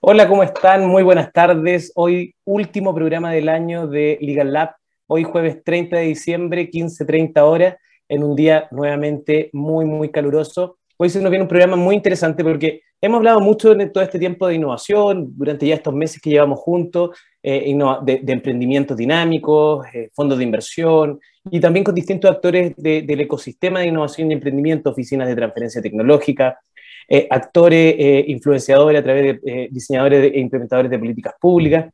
Hola, ¿cómo están? Muy buenas tardes. Hoy último programa del año de Legal Lab. Hoy jueves 30 de diciembre, 15.30 horas, en un día nuevamente muy, muy caluroso. Hoy se nos viene un programa muy interesante porque hemos hablado mucho en todo este tiempo de innovación, durante ya estos meses que llevamos juntos, eh, de, emprendimientos dinámicos, eh, fondos de inversión y también con distintos actores del ecosistema de innovación y emprendimiento, oficinas de transferencia tecnológica, eh, actores, eh, influenciadores a través de eh, diseñadores e implementadores de políticas públicas,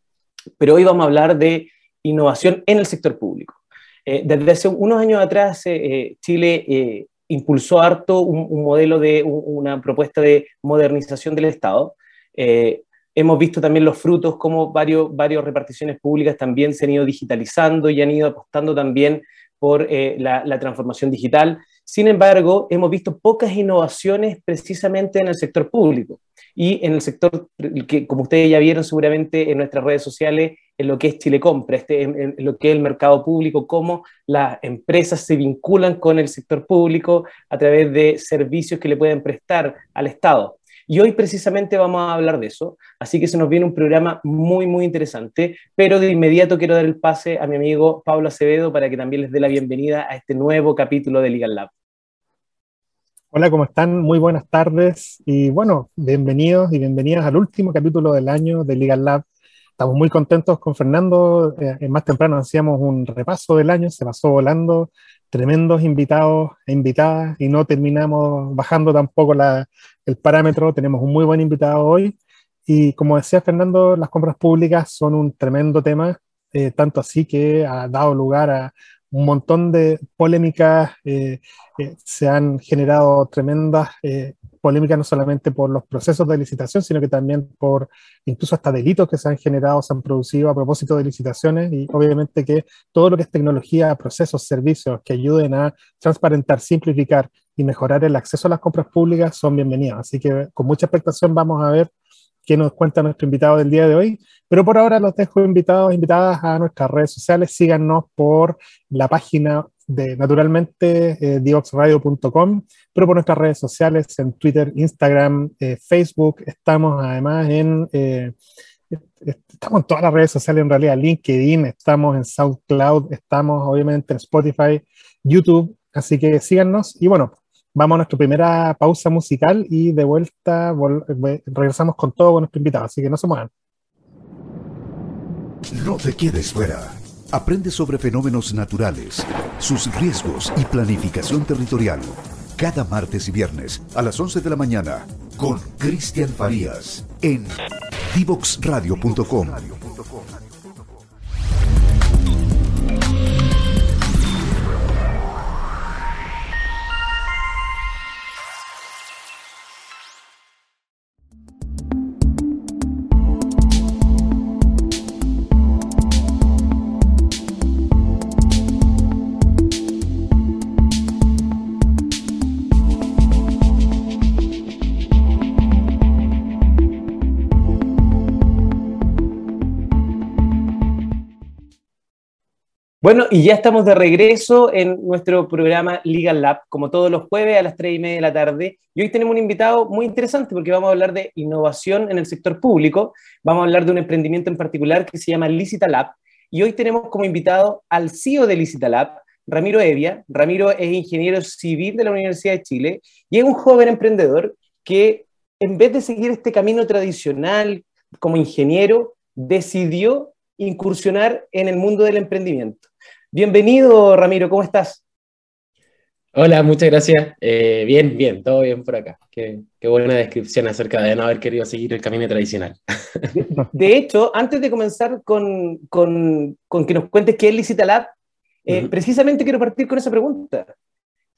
pero hoy vamos a hablar de innovación en el sector público. desde hace unos años atrás, Chile impulsó harto un, modelo de una propuesta de modernización del Estado. hemos visto también los frutos, como varios, varias reparticiones públicas también se han ido digitalizando y han ido apostando también por la, la transformación digital. Sin embargo, hemos visto pocas innovaciones precisamente en el sector público y en el sector que, como ustedes ya vieron seguramente en nuestras redes sociales, en lo que es Chile Compra, este, en, lo que es el mercado público, cómo las empresas se vinculan con el sector público a través de servicios que le pueden prestar al Estado. Y hoy precisamente vamos a hablar de eso, así que se nos viene un programa muy, muy interesante, pero de inmediato quiero dar el pase a mi amigo Pablo Acevedo para que también les dé la bienvenida a este nuevo capítulo de Legal Lab. Hola, ¿cómo están? Muy buenas tardes y bueno, bienvenidos y bienvenidas al último capítulo del año de Legal Lab. Estamos muy contentos con Fernando. Eh, más temprano hacíamos un repaso del año, se pasó volando, tremendos invitados e invitadas y no terminamos bajando tampoco el parámetro. Tenemos un muy buen invitado hoy y como decía Fernando, las compras públicas son un tremendo tema, eh, tanto así que ha dado lugar a un montón de polémicas, eh, eh, se han generado tremendas eh, polémicas no solamente por los procesos de licitación, sino que también por incluso hasta delitos que se han generado, se han producido a propósito de licitaciones y obviamente que todo lo que es tecnología, procesos, servicios que ayuden a transparentar, simplificar y mejorar el acceso a las compras públicas son bienvenidos. Así que con mucha expectación vamos a ver qué nos cuenta nuestro invitado del día de hoy. Pero por ahora los dejo invitados, invitadas a nuestras redes sociales. Síganos por la página de naturalmente eh, dioxradio.com, pero por nuestras redes sociales en Twitter, Instagram, eh, Facebook. Estamos además en eh, estamos en todas las redes sociales en realidad, LinkedIn, estamos en SoundCloud, estamos obviamente en Spotify, YouTube, así que síganos y bueno, vamos a nuestra primera pausa musical y de vuelta regresamos con todo con nuestro invitado, así que no se muevan. No te quedes fuera. Aprende sobre fenómenos naturales, sus riesgos y planificación territorial. Cada martes y viernes a las 11 de la mañana con Cristian Farías en divoxradio.com. Bueno, y ya estamos de regreso en nuestro programa Legal Lab, como todos los jueves a las 3 y media de la tarde. Y hoy tenemos un invitado muy interesante porque vamos a hablar de innovación en el sector público. Vamos a hablar de un emprendimiento en particular que se llama Licita Lab. Y hoy tenemos como invitado al CEO de Licita Lab, Ramiro Evia. Ramiro es ingeniero civil de la Universidad de Chile y es un joven emprendedor que en vez de seguir este camino tradicional como ingeniero, decidió incursionar en el mundo del emprendimiento. Bienvenido, Ramiro, ¿cómo estás? Hola, muchas gracias. Eh, bien, bien, todo bien por acá. Qué, buena descripción acerca de no haber querido seguir el camino tradicional. De, hecho, antes de comenzar con, que nos cuentes qué es Licita Lab, eh, precisamente quiero partir con esa pregunta.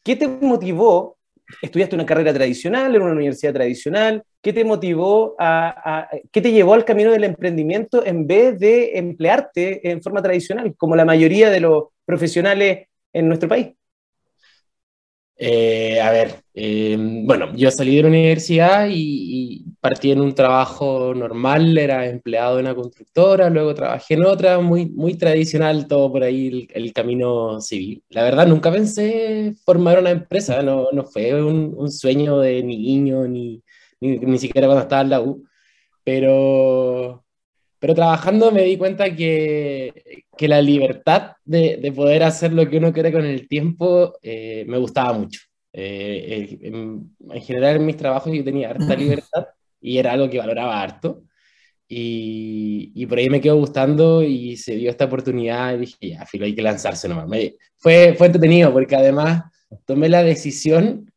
¿Qué te motivó? Estudiaste una carrera tradicional en una universidad tradicional. ¿Qué te motivó a, qué te llevó al camino del emprendimiento en vez de emplearte en forma tradicional, como la mayoría de los profesionales en nuestro país? Eh, a ver, eh, bueno, yo salí de la universidad y, partí en un trabajo normal, era empleado en una constructora, luego trabajé en otra, muy, muy tradicional, todo por ahí el, camino civil. La verdad, nunca pensé formar una empresa, no, no fue un, un, sueño de niño, ni, ni, ni siquiera cuando estaba en la U, pero, pero trabajando me di cuenta que, que la libertad de, de, poder hacer lo que uno quiere con el tiempo eh, me gustaba mucho. Eh, en, en, general en mis trabajos yo tenía harta libertad y era algo que valoraba harto. Y, y, por ahí me quedó gustando y se dio esta oportunidad y dije, ya, filo, hay que lanzarse nomás. Me, fue, fue entretenido porque además tomé la decisión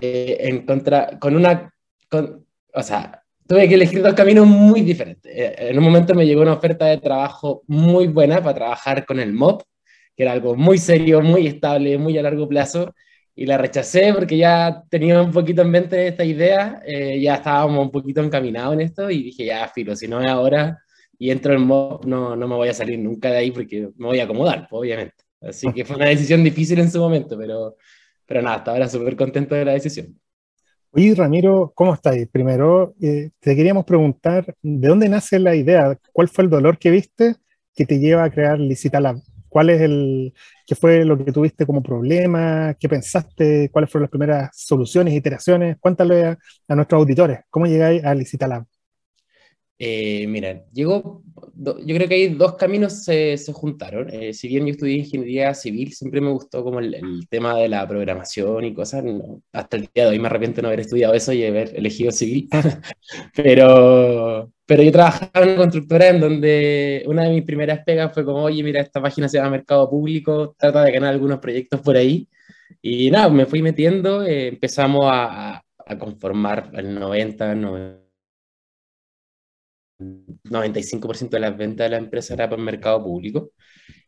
eh, en contra, con una, con, o sea, tuve que elegir dos caminos muy diferentes. Eh, en un momento me llegó una oferta de trabajo muy buena para trabajar con el MOP, que era algo muy serio, muy estable, muy a largo plazo, y la rechacé porque ya tenía un poquito en mente esta idea, eh, ya estábamos un poquito encaminados en esto y dije, ya, filo, si no es ahora y entro en MOP, no, no me voy a salir nunca de ahí porque me voy a acomodar, obviamente. Así que fue una decisión difícil en su momento, pero, pero nada, hasta ahora súper contento de la decisión. Oye, Ramiro, ¿cómo estás? Primero, eh, te queríamos preguntar, ¿de dónde nace la idea? ¿Cuál fue el dolor que viste que te lleva a crear Licitalab? ¿Cuál es el, qué fue lo que tuviste como problema? ¿Qué pensaste? ¿Cuáles fueron las primeras soluciones, iteraciones? Cuéntale a, a nuestros auditores, ¿cómo llegáis a Licitalab? Eh, mira, llegó, yo creo que hay dos caminos se, se juntaron. Eh, si bien yo estudié ingeniería civil, siempre me gustó como el, el tema de la programación y cosas. No, hasta el día de hoy me arrepiento no haber estudiado eso y haber elegido civil. pero, pero yo trabajaba en una constructora en donde una de mis primeras pegas fue como, oye, mira, esta página se llama Mercado Público, trata de ganar algunos proyectos por ahí. Y nada, me fui metiendo, eh, empezamos a, a, conformar el 90, 90 95% de las ventas de la empresa era para el mercado público.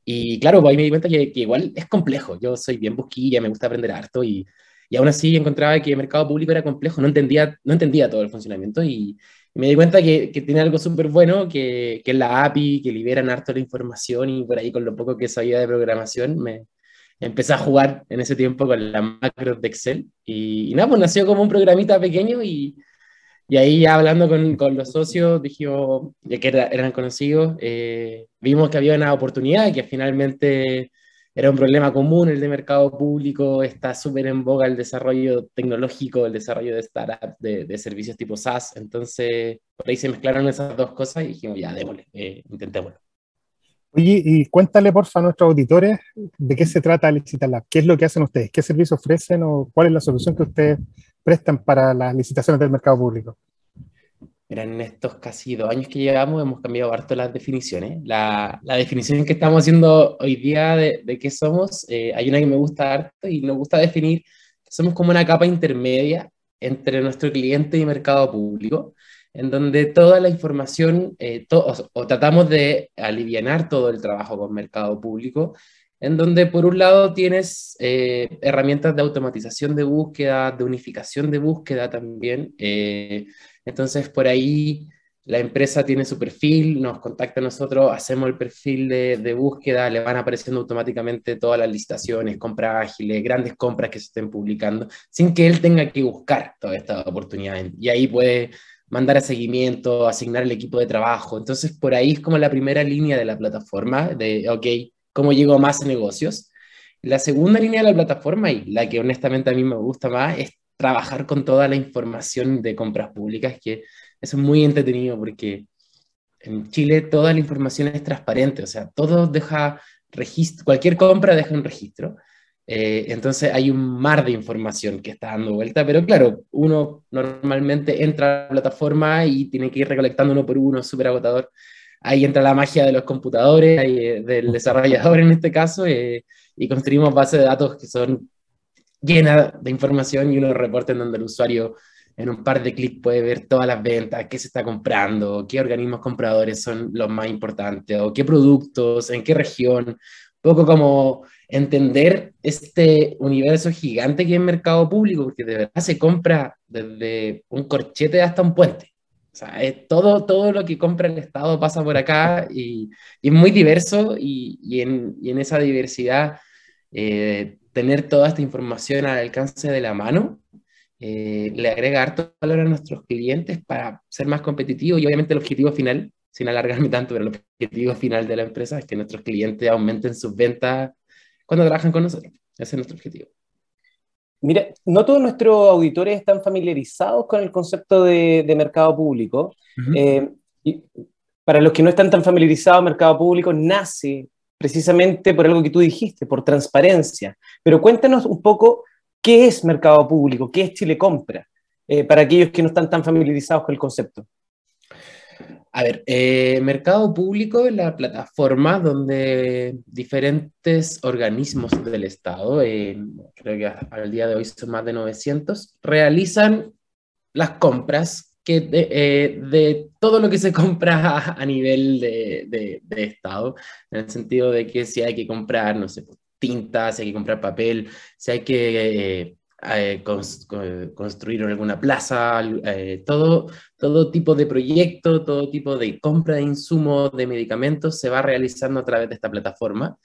Y claro, pues ahí me di cuenta que, igual es complejo. Yo soy bien busquilla, me gusta aprender harto y, y aún así encontraba que el mercado público era complejo, no entendía, no entendía todo el funcionamiento y, me di cuenta que, que tiene algo súper bueno, que, que, la API, que liberan harto la información y por ahí con lo poco que sabía de programación me empecé a jugar en ese tiempo con la macro de Excel y, y nada, pues nació como un programita pequeño y y ahí ya hablando con, con los socios, dijimos, ya que era, eran conocidos, eh, vimos que había una oportunidad que finalmente era un problema común el de mercado público, está súper en boga el desarrollo tecnológico, el desarrollo de startups, de, de, servicios tipo SaaS, entonces por ahí se mezclaron esas dos cosas y dijimos, ya, démosle, eh, intentémoslo. Oye, y cuéntale porfa a nuestros auditores de qué se trata Licitalab, qué es lo que hacen ustedes, qué servicios ofrecen o cuál es la solución que ustedes prestan para las licitaciones del mercado público? Mira, en estos casi dos años que llevamos hemos cambiado harto las definiciones. La, la definición que estamos haciendo hoy día de, de qué somos, eh, hay una que me gusta harto y nos gusta definir que somos como una capa intermedia entre nuestro cliente y mercado público, en donde toda la información, eh, to o, o, tratamos de aliviar todo el trabajo con mercado público en donde por un lado tienes eh, herramientas de automatización de búsqueda, de unificación de búsqueda también. Eh, entonces por ahí la empresa tiene su perfil, nos contacta a nosotros, hacemos el perfil de, de, búsqueda, le van apareciendo automáticamente todas las licitaciones, compras ágiles, grandes compras que se estén publicando, sin que él tenga que buscar toda esta oportunidad. Y ahí puede mandar a seguimiento, asignar el equipo de trabajo. Entonces, por ahí es como la primera línea de la plataforma de, ok, cómo llego a más negocios. La segunda línea de la plataforma, y la que honestamente a mí me gusta más, es trabajar con toda la información de compras públicas, que es muy entretenido porque en Chile toda la información es transparente, o sea, todo deja registro, cualquier compra deja un registro. Eh, entonces hay un mar de información que está dando vuelta, pero claro, uno normalmente entra a la plataforma y tiene que ir recolectando uno por uno, súper agotador ahí entra la magia de los computadores, eh, del desarrollador en este caso, eh, y construimos bases de datos que son llenas de información y unos reportes donde el usuario en un par de clics puede ver todas las ventas, qué se está comprando, qué organismos compradores son los más importantes, o qué productos, en qué región, un poco como entender este universo gigante que es mercado público, porque de verdad se compra desde un corchete hasta un puente. O sea, es todo, todo lo que compra el Estado pasa por acá y, y es muy diverso y, y, en, y, en, esa diversidad eh, tener toda esta información al alcance de la mano eh, le agrega harto valor a nuestros clientes para ser más competitivos y obviamente el objetivo final, sin alargarme tanto, pero el objetivo final de la empresa es que nuestros clientes aumenten sus ventas cuando trabajan con nosotros. Ese es nuestro objetivo. Mira, no todos nuestros auditores están familiarizados con el concepto de, mercado público. Eh, y para los que no están tan familiarizados, mercado público nace precisamente por algo que tú dijiste, por transparencia. Pero cuéntanos un poco qué es mercado público, qué es Chile Compra, eh, para aquellos que no están tan familiarizados con el concepto. A ver, eh, Mercado Público es la plataforma donde diferentes organismos del Estado, eh, creo que al día de hoy son más de 900, realizan las compras que de, todo lo que se compra a, nivel de, de, Estado, en el sentido de que si hay que comprar, no sé, tintas, si hay que comprar papel, si hay que eh, eh, construir alguna plaza, eh, todo, todo tipo de proyecto, todo tipo de compra de insumos, de medicamentos, se va realizando a través de esta plataforma,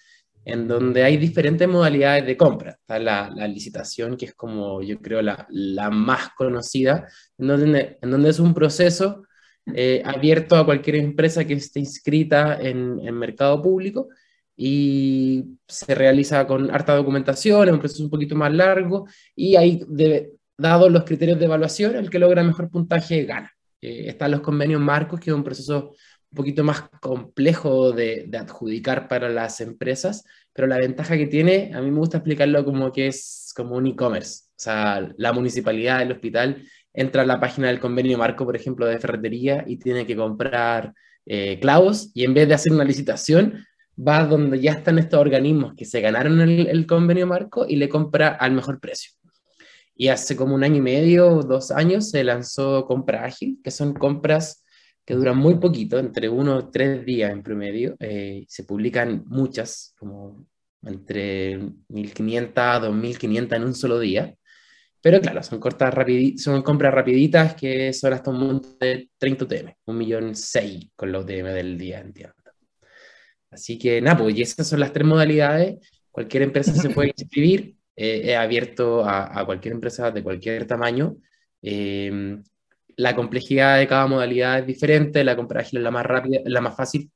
en donde hay diferentes modalidades de compra. Está la, la licitación, que es como yo creo la, la más conocida, en donde, en donde es un proceso abierto a cualquier empresa que esté inscrita en, en mercado público y se realiza con harta documentación, es un proceso un poquito más largo y ahí, dados los criterios de evaluación, el que logra mejor puntaje gana. Eh, están los convenios marcos, que es un proceso un poquito más complejo de, de, adjudicar para las empresas, pero la ventaja que tiene, a mí me gusta explicarlo como que es como un e-commerce. O sea, la municipalidad, el hospital, entra a la página del convenio marco, por ejemplo, de ferretería y tiene que comprar eh, clavos y en vez de hacer una licitación, va donde ya están estos organismos que se ganaron el, convenio marco y le compra al mejor precio. Y hace como un año y medio, dos años, se lanzó Compra Ágil, que son compras que duran muy poquito, entre uno o tres días en promedio. Eh, se publican muchas, como entre 1.500 a 2.500 en un solo día. Pero claro, son, cortas son compras rapiditas que son hasta un monto de 30 UTM, un millón seis con los UTM del día, entiendo. Así que nada, pues y esas son las tres modalidades. Cualquier empresa se puede inscribir, eh, es abierto a, cualquier empresa de cualquier tamaño. Eh, la complejidad de cada modalidad es diferente, la compra ágil es la más rápida, la más fácil,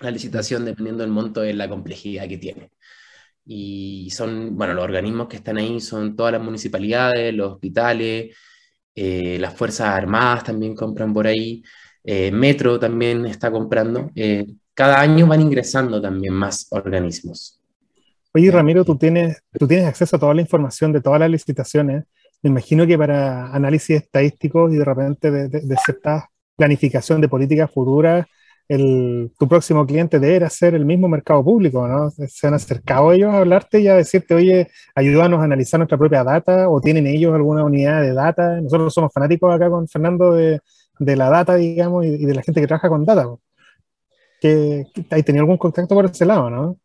la licitación, dependiendo del monto, es la complejidad que tiene. Y son, bueno, los organismos que están ahí son todas las municipalidades, los hospitales, eh, las Fuerzas Armadas también compran por ahí, Metro también está comprando cada año van ingresando también más organismos. Oye, Ramiro, tú tienes, tú tienes acceso a toda la información de todas las licitaciones. Me imagino que para análisis estadísticos y de repente de, de, cierta planificación de políticas futuras, el, tu próximo cliente debe ser el mismo mercado público, ¿no? ¿Se han acercado ellos a hablarte y a decirte, oye, ayúdanos a analizar nuestra propia data o tienen ellos alguna unidad de data? Nosotros somos fanáticos acá con Fernando de, de la data, digamos, y, y, de la gente que trabaja con data que, ¿Hay tenido algún contacto por ese lado, no?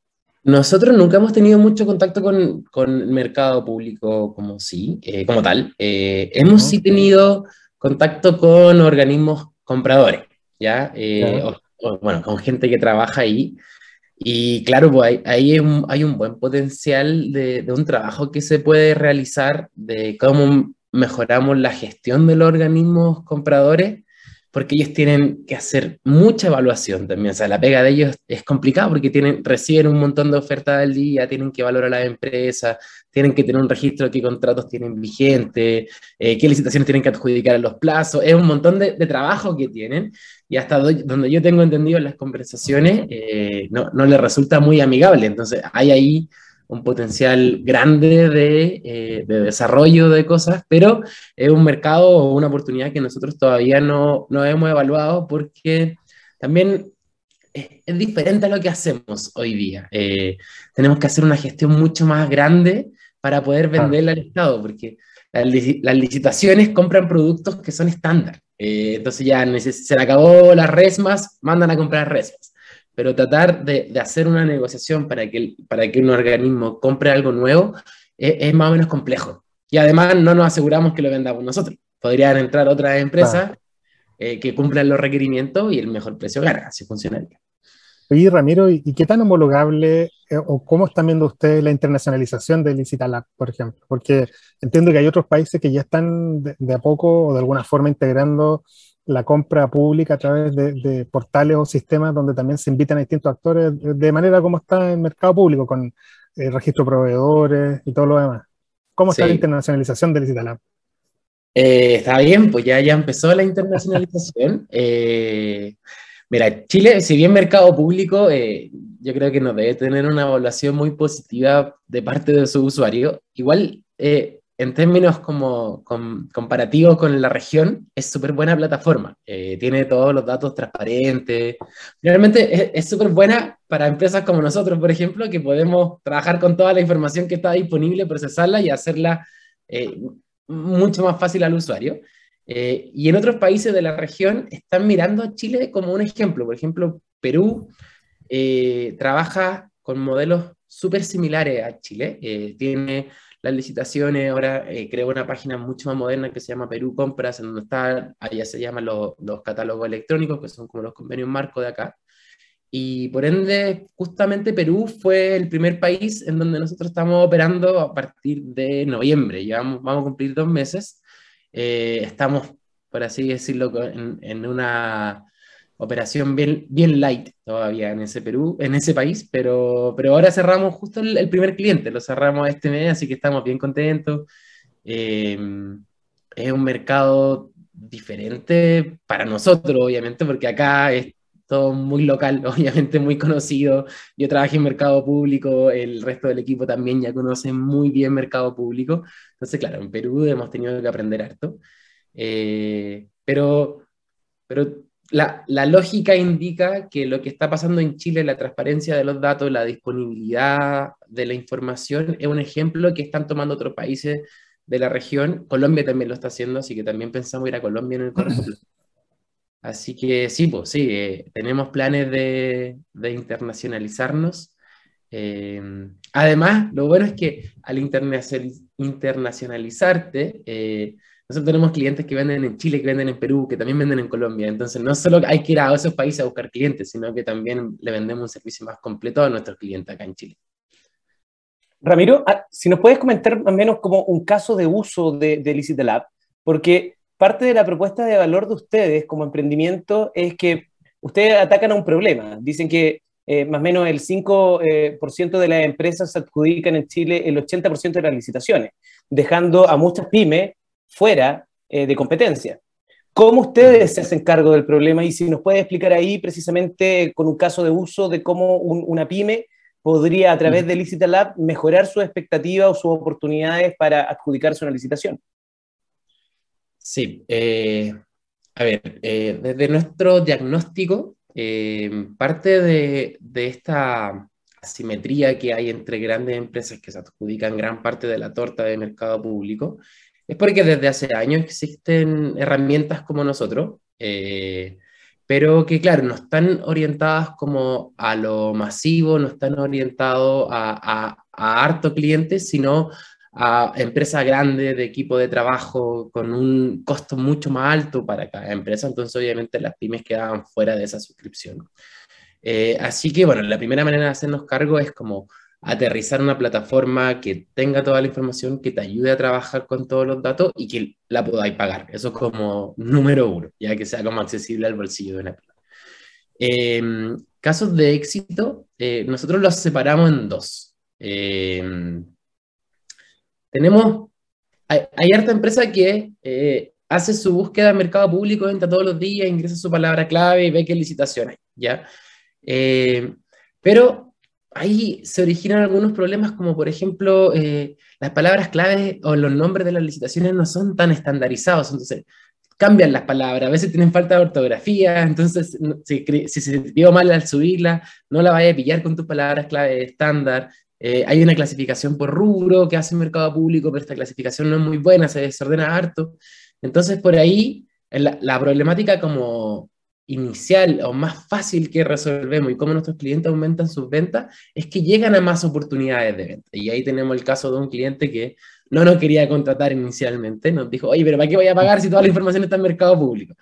Nosotros nunca hemos tenido mucho contacto con, con el mercado público como sí, eh, como tal. Eh, hemos sí tenido contacto con organismos compradores, ¿ya? Eh, bueno, con gente que trabaja ahí. Y claro, pues ahí, hay, un, hay, un, buen potencial de, de, un trabajo que se puede realizar de cómo mejoramos la gestión de los organismos compradores porque ellos tienen que hacer mucha evaluación también. O sea, la pega de ellos es complicada porque tienen, reciben un montón de ofertas al día, tienen que valorar a la empresa, tienen que tener un registro de qué contratos tienen vigente, eh, qué licitaciones tienen que adjudicar a los plazos. Es un montón de, trabajo que tienen y hasta donde yo tengo entendido las conversaciones eh, no, no les resulta muy amigable. Entonces, hay ahí un potencial grande de, eh, de, desarrollo de cosas, pero es un mercado o una oportunidad que nosotros todavía no, no hemos evaluado porque también es, es, diferente a lo que hacemos hoy día. Eh, tenemos que hacer una gestión mucho más grande para poder venderla al Estado, porque las, las, licitaciones compran productos que son estándar. Eh, entonces ya se le acabó las resmas, mandan a comprar resmas pero tratar de, hacer una negociación para que, para que un organismo compre algo nuevo es, más o menos complejo. Y además no nos aseguramos que lo vendamos nosotros. Podrían entrar otras empresas eh, que cumplan los requerimientos y el mejor precio gana, así funcionaría. Oye, Ramiro, ¿y qué tan homologable eh, o cómo están viendo ustedes la internacionalización del Licitalab, por ejemplo? Porque entiendo que hay otros países que ya están de, a poco o de alguna forma integrando la compra pública a través de, portales o sistemas donde también se invitan a distintos actores de manera como está el mercado público, con eh, registro de proveedores y todo lo demás. ¿Cómo está la internacionalización del Licitalab? Eh, está bien, pues ya, ya empezó la internacionalización. Eh, mira, Chile, si bien mercado público, eh, yo creo que no debe tener una evaluación muy positiva de parte de su usuario. Igual, en términos como comparativos con la región, es súper buena plataforma. tiene todos los datos transparentes. Realmente es súper buena para empresas como nosotros, por ejemplo, que podemos trabajar con toda la información que está disponible, procesarla y hacerla mucho más fácil al usuario. Eh, y en otros países de la región están mirando a Chile como un ejemplo. Por ejemplo, Perú eh, trabaja con modelos súper similares a Chile. Eh, tiene las licitaciones, ahora creó una página mucho más moderna que se llama Perú Compras, en donde está, allá se llaman los, los catálogos electrónicos, que son como los convenios marco de acá. Y por ende, justamente Perú fue el primer país en donde nosotros estamos operando a partir de noviembre. Llevamos, vamos a cumplir dos meses. Eh, estamos, por así decirlo, en, en, una operación bien, bien light todavía en ese Perú, en ese país, pero, pero ahora cerramos justo el, primer cliente, lo cerramos este mes, así que estamos bien contentos. Eh, es un mercado diferente para nosotros, obviamente, porque acá es todo muy local, obviamente muy conocido. Yo trabajé en mercado público, el resto del equipo también ya conoce muy bien mercado público. Entonces, claro, en Perú hemos tenido que aprender harto. Eh, pero pero la, la, lógica indica que lo que está pasando en Chile, la transparencia de los datos, la disponibilidad de la información, es un ejemplo que están tomando otros países de la región. Colombia también lo está haciendo, así que también pensamos ir a Colombia en el corto plazo. Así que sí, pues sí, eh, tenemos planes de, de internacionalizarnos. Eh, además, lo bueno es que al internacionalizarte, eh, nosotros tenemos clientes que venden en Chile, que venden en Perú, que también venden en Colombia. Entonces, no solo hay que ir a esos países a buscar clientes, sino que también le vendemos un servicio más completo a nuestros clientes acá en Chile. Ramiro, ah, si nos puedes comentar al menos como un caso de uso de, de Lab, porque parte de la propuesta de valor de ustedes como emprendimiento es que ustedes atacan a un problema. Dicen que eh, más o menos el 5% eh, de las empresas adjudican en Chile el 80% de las licitaciones, dejando a muchas pymes fuera eh, de competencia. ¿Cómo ustedes se hacen cargo del problema? Y si nos puede explicar ahí precisamente con un caso de uso de cómo una pyme podría a través de Licitalab mejorar su expectativa o sus oportunidades para adjudicarse una licitación. Sí, eh, a ver, eh, desde nuestro diagnóstico, eh, parte de, de, esta asimetría que hay entre grandes empresas que se adjudican gran parte de la torta de mercado público, es porque desde hace años existen herramientas como nosotros, pero que claro, no están orientadas como a lo masivo, no están orientados a, harto clientes, sino a empresas grandes de equipo de trabajo con un costo mucho más alto para cada empresa, entonces obviamente las pymes quedaban fuera de esa suscripción. Eh, así que bueno, la primera manera de hacernos cargo es como aterrizar una plataforma que tenga toda la información, que te ayude a trabajar con todos los datos y que la podáis pagar. Eso es como número uno, ya que sea como accesible al bolsillo de una pyme. Em, casos de éxito, eh, nosotros los separamos en dos. Eh, tenemos, hay, harta empresa que eh, hace su búsqueda en mercado público, entra todos los días, ingresa su palabra clave y ve que licitaciones, ¿ya? Eh, pero ahí se originan algunos problemas como por ejemplo eh, las palabras clave o los nombres de las licitaciones no son tan estandarizados, entonces cambian las palabras, a veces tienen falta de ortografía, entonces si, si se dio mal al subirla, no la vaya a pillar con tus palabras clave estándar, eh, hay una clasificación por rubro que hace el mercado público, pero esta clasificación no es muy buena, se desordena harto. Entonces, por ahí, la problemática como inicial o más fácil que resolvemos y cómo nuestros clientes aumentan sus ventas es que llegan a más oportunidades de venta. Y ahí tenemos el caso de un cliente que no nos quería contratar inicialmente, nos dijo, oye, pero ¿para qué voy a pagar si toda la información está en mercado público?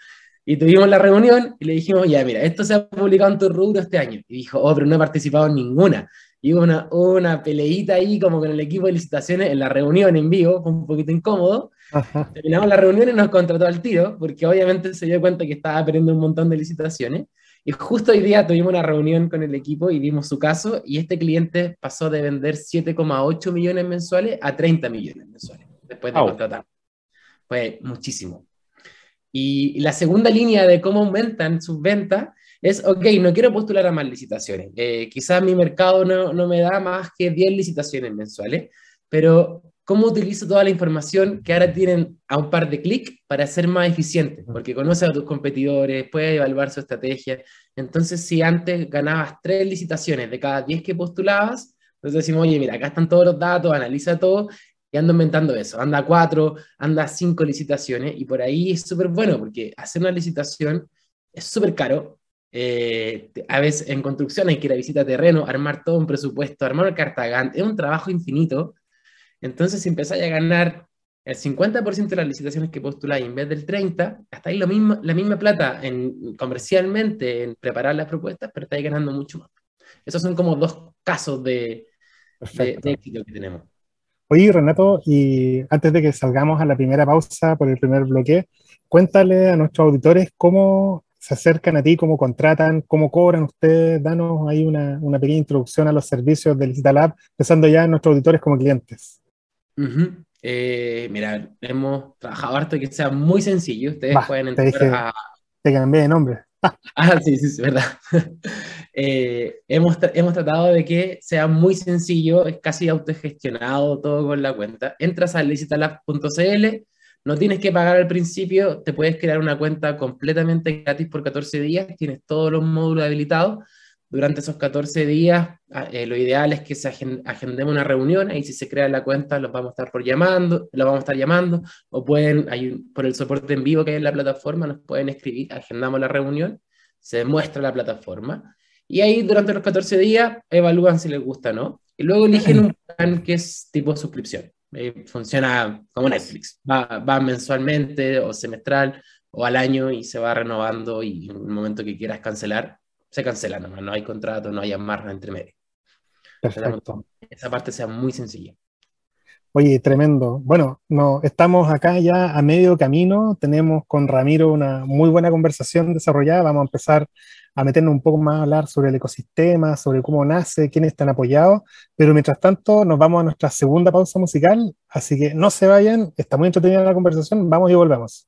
Y tuvimos la reunión y le dijimos, ya, mira, esto se ha publicado en tu rubro este año. Y dijo, oh, pero no he participado en ninguna. Y hubo una, una peleita ahí como con el equipo de licitaciones en la reunión en vivo, fue un poquito incómodo. Terminamos la reunión y nos contrató al tiro, porque obviamente se dio cuenta que estaba perdiendo un montón de licitaciones. Y justo hoy día tuvimos una reunión con el equipo y vimos su caso y este cliente pasó de vender 7,8 millones mensuales a 30 millones mensuales después de contratar. Fue muchísimo. Y la segunda línea de cómo aumentan sus ventas es, ok, no quiero postular a más licitaciones. Eh, quizás mi mercado no, no me da más que 10 licitaciones mensuales, pero ¿cómo utilizo toda la información que ahora tienen a un par de clics para ser más eficientes? Porque conoce a tus competidores, puede evaluar su estrategia. Entonces, si antes ganabas 3 licitaciones de cada 10 que postulabas, entonces decimos, oye, mira, acá están todos los datos, analiza todo y ando inventando eso. Anda cuatro, anda cinco licitaciones y por ahí es súper bueno porque hacer una licitación es súper caro. Eh, a veces en construcción hay que ir a visitar terreno, armar todo un presupuesto, armar un cartagán, es un trabajo infinito. Entonces, si empezáis a ganar el 50% de las licitaciones que postuláis en vez del 30%, estáis lo mismo, la misma plata en, comercialmente en preparar las propuestas, pero estáis ganando mucho más. Esos son como dos casos de, de, de éxito que tenemos. Oye, Renato, y antes de que salgamos a la primera pausa por el primer bloque, cuéntale a nuestros auditores cómo se acercan a ti, cómo contratan, cómo cobran ustedes. Danos ahí una, una pequeña introducción a los servicios del Lab, pensando ya en nuestros auditores como clientes. Eh, mira, hemos trabajado harto que sea muy sencillo. Ustedes pueden entrar a... Te cambié de nombre. ah, sí, sí, es verdad. Eh, hemos, hemos tratado de que sea muy sencillo, es casi autogestionado todo con la cuenta. Entras a licitalab.cl, no tienes que pagar al principio, te puedes crear una cuenta completamente gratis por 14 días, tienes todos los módulos habilitados durante esos 14 días, ah, eh, lo ideal es que se agendemos una reunión, ahí si se crea la cuenta los vamos a estar por llamando, los vamos a estar llamando, o pueden, hay, por el soporte en vivo que hay en la plataforma, nos pueden escribir, agendamos la reunión, se muestra la plataforma, y ahí durante los 14 días evalúan si les gusta o no, y luego eligen un plan que es tipo suscripción. Eh, funciona como Netflix, va, va mensualmente o semestral o al año y se va renovando y en un momento que quieras cancelar, se cancela nomás, no hay contrato, no hay amarra entre medio. Perfecto. Esa parte sea muy sencilla. Oye, tremendo. Bueno, no, estamos acá ya a medio camino, tenemos con Ramiro una muy buena conversación desarrollada, vamos a empezar a meternos un poco más a hablar sobre el ecosistema, sobre cómo nace, quiénes están apoyados, pero mientras tanto nos vamos a nuestra segunda pausa musical, así que no se vayan, está muy entretenida la conversación, vamos y volvemos.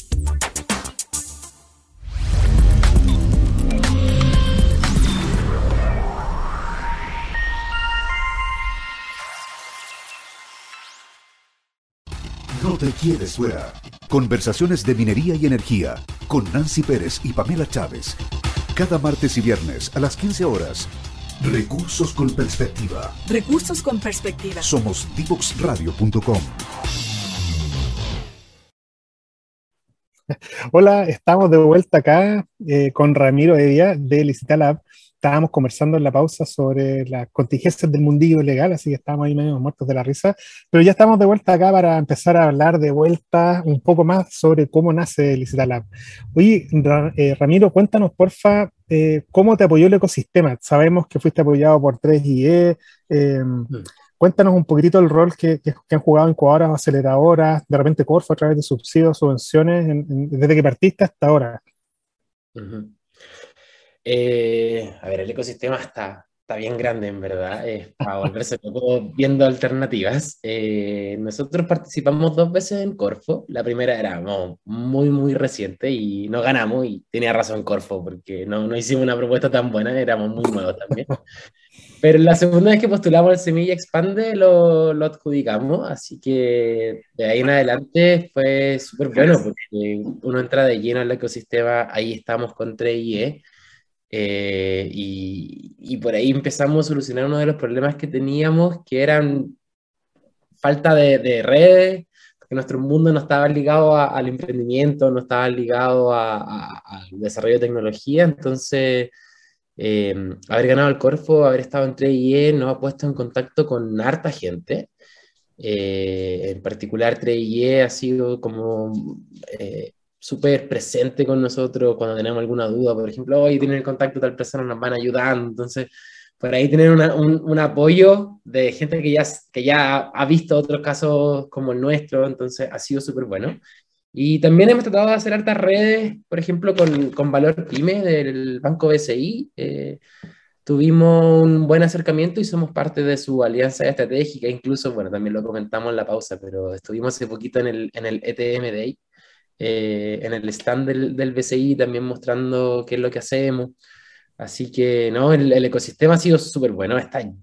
te quedes fuera. Conversaciones de minería y energía con Nancy Pérez y Pamela Chávez. Cada martes y viernes a las 15 horas. Recursos con perspectiva. Recursos con perspectiva. Somos divoxradio.com. Hola, estamos de vuelta acá eh, con Ramiro Evia de Licitalab estábamos conversando en la pausa sobre las contingencias del mundillo legal, así que estábamos ahí medio muertos de la risa, pero ya estamos de vuelta acá para empezar a hablar de vuelta un poco más sobre cómo nace Licitalab. Oye, eh, Ramiro, cuéntanos porfa, eh, cómo te apoyó el ecosistema. Sabemos que fuiste apoyado por 3IE, em, mm. Cuéntanos un poquitito el rol que, han jugado incubadoras, aceleradoras, de repente Corfo a través de subsidios, subvenciones, desde que partiste hasta ahora. Eh, a ver, el ecosistema está, está bien grande, en verdad, es para volverse poco viendo alternativas. Eh, nosotros participamos dos veces en Corfo. La primera era muy, muy reciente y no ganamos, y tenía razón Corfo, porque no, no hicimos una propuesta tan buena, éramos muy nuevos también. Pero la segunda vez que postulamos el Semilla Expande lo, lo adjudicamos, así que de ahí en adelante fue súper bueno, porque uno entra de lleno al ecosistema, ahí estamos con 3IE eh, y, por ahí empezamos a solucionar uno de los problemas que teníamos, que eran falta de, redes, que nuestro mundo no estaba ligado al emprendimiento, no estaba ligado al desarrollo de tecnología, entonces eh, haber ganado el Corfo, haber estado en 3IE, nos ha puesto en contacto con harta gente. Eh, en particular 3IE ha sido como eh, súper presente con nosotros cuando tenemos alguna duda, por ejemplo, hoy tienen el contacto tal persona, nos van ayudando, entonces por ahí tener un, un, apoyo de gente que ya, que ya ha visto otros casos como el nuestro, entonces ha sido súper bueno. Y también hemos tratado de hacer hartas redes, por ejemplo, con, con Valor Pyme del Banco BCI. Eh, tuvimos un buen acercamiento y somos parte de su alianza estratégica, incluso, bueno, también lo comentamos en la pausa, pero estuvimos hace poquito en el, en el ETM Day, eh, en el stand del, del, BCI, también mostrando qué es lo que hacemos. Así que, no, el, ecosistema ha sido súper bueno año.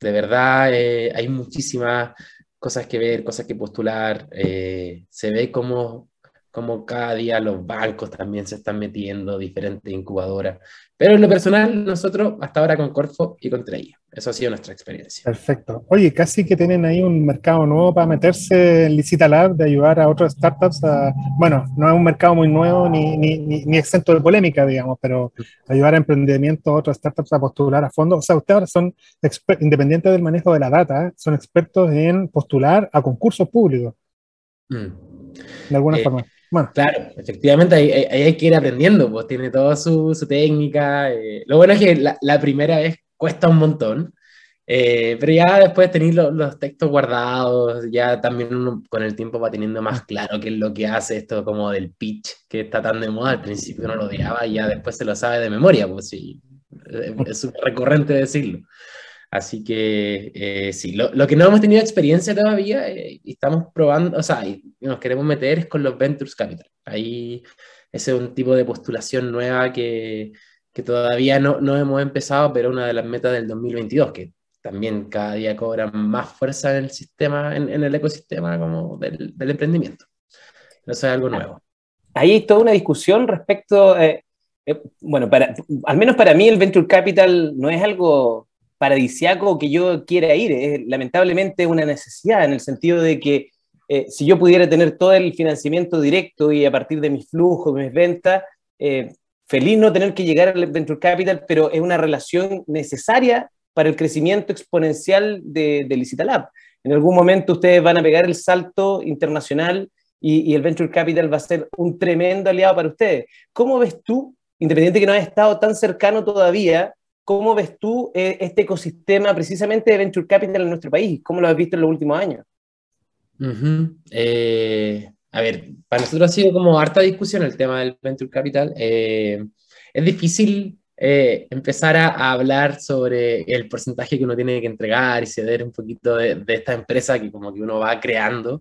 De verdad, eh, hay muchísimas cosas que ver, cosas que postular. Eh, se ve como, como cada día los bancos también se están metiendo, diferentes incubadoras. Pero en lo personal, nosotros hasta ahora con Corfo y con Treya. Eso ha sido nuestra experiencia. Perfecto. Oye, casi que tienen ahí un mercado nuevo para meterse en Licita Lab, de ayudar a otras startups a, bueno, no es un mercado muy nuevo ni, ni, ni, exento de polémica, digamos, pero ayudar a emprendimiento a otras startups a postular a fondo. O sea, ustedes ahora son, independientes del manejo de la data, ¿eh? son expertos en postular a concursos públicos. Mm. De alguna eh, forma. Bueno. Claro, efectivamente, ahí, hay que ir aprendiendo, pues tiene toda su, su técnica. Eh. Lo bueno es que la, la, primera vez cuesta un montón, eh, pero ya después de tener los, los, textos guardados, ya también uno con el tiempo va teniendo más claro qué es lo que hace esto como del pitch, que está tan de moda, al principio uno lo odiaba y ya después se lo sabe de memoria, pues sí, es recurrente decirlo. Así que eh, sí, lo, lo, que no hemos tenido experiencia todavía eh, y estamos probando, o sea, y nos queremos meter es con los Ventures Capital. Ahí ese es un tipo de postulación nueva que, que todavía no, no hemos empezado, pero una de las metas del 2022, que también cada día cobra más fuerza en el sistema, en, en el ecosistema como del, del, emprendimiento. Eso es algo nuevo. Ahí hay toda una discusión respecto, eh, eh, bueno, para, al menos para mí el Venture Capital no es algo paradisiaco que yo quiera ir. Es lamentablemente una necesidad en el sentido de que eh, si yo pudiera tener todo el financiamiento directo y a partir de mis flujos, mis ventas, eh, feliz no tener que llegar al Venture Capital, pero es una relación necesaria para el crecimiento exponencial de, de Licitalab. En algún momento ustedes van a pegar el salto internacional y, y, el Venture Capital va a ser un tremendo aliado para ustedes. ¿Cómo ves tú, independiente que no has estado tan cercano todavía, ¿Cómo ves tú eh, este ecosistema precisamente de Venture Capital en nuestro país? ¿Cómo lo has visto en los últimos años? eh, a ver, para nosotros ha sido como harta discusión el tema del Venture Capital. Eh, es difícil eh, empezar a, a, hablar sobre el porcentaje que uno tiene que entregar y ceder un poquito de, de esta empresa que como que uno va creando.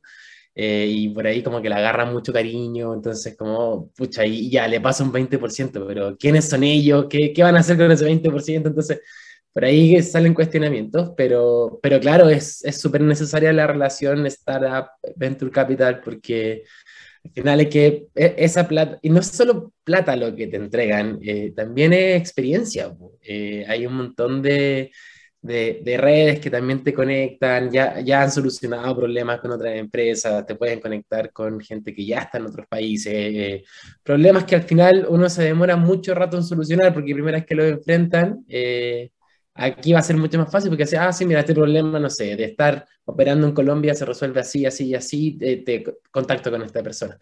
Eh, y por ahí como que le agarran mucho cariño, entonces como, pucha, y ya le pasa un 20%, pero ¿quiénes son ellos? ¿Qué, ¿Qué, van a hacer con ese 20%? Entonces, por ahí salen cuestionamientos, pero, pero claro, es súper necesaria la relación Startup-Venture Capital porque al final es que e, esa plata, y no es solo plata lo que te entregan, eh, también es experiencia. Eh, hay un montón de de, de, redes que también te conectan, ya, ya han solucionado problemas con otras empresas, te pueden conectar con gente que ya está en otros países, eh, problemas que al final uno se demora mucho rato en solucionar porque primera vez que lo enfrentan, eh, aquí va a ser mucho más fácil porque, ah, sí, mira, este problema, no sé, de estar operando en Colombia se resuelve así, así y así, te, te contacto con esta persona.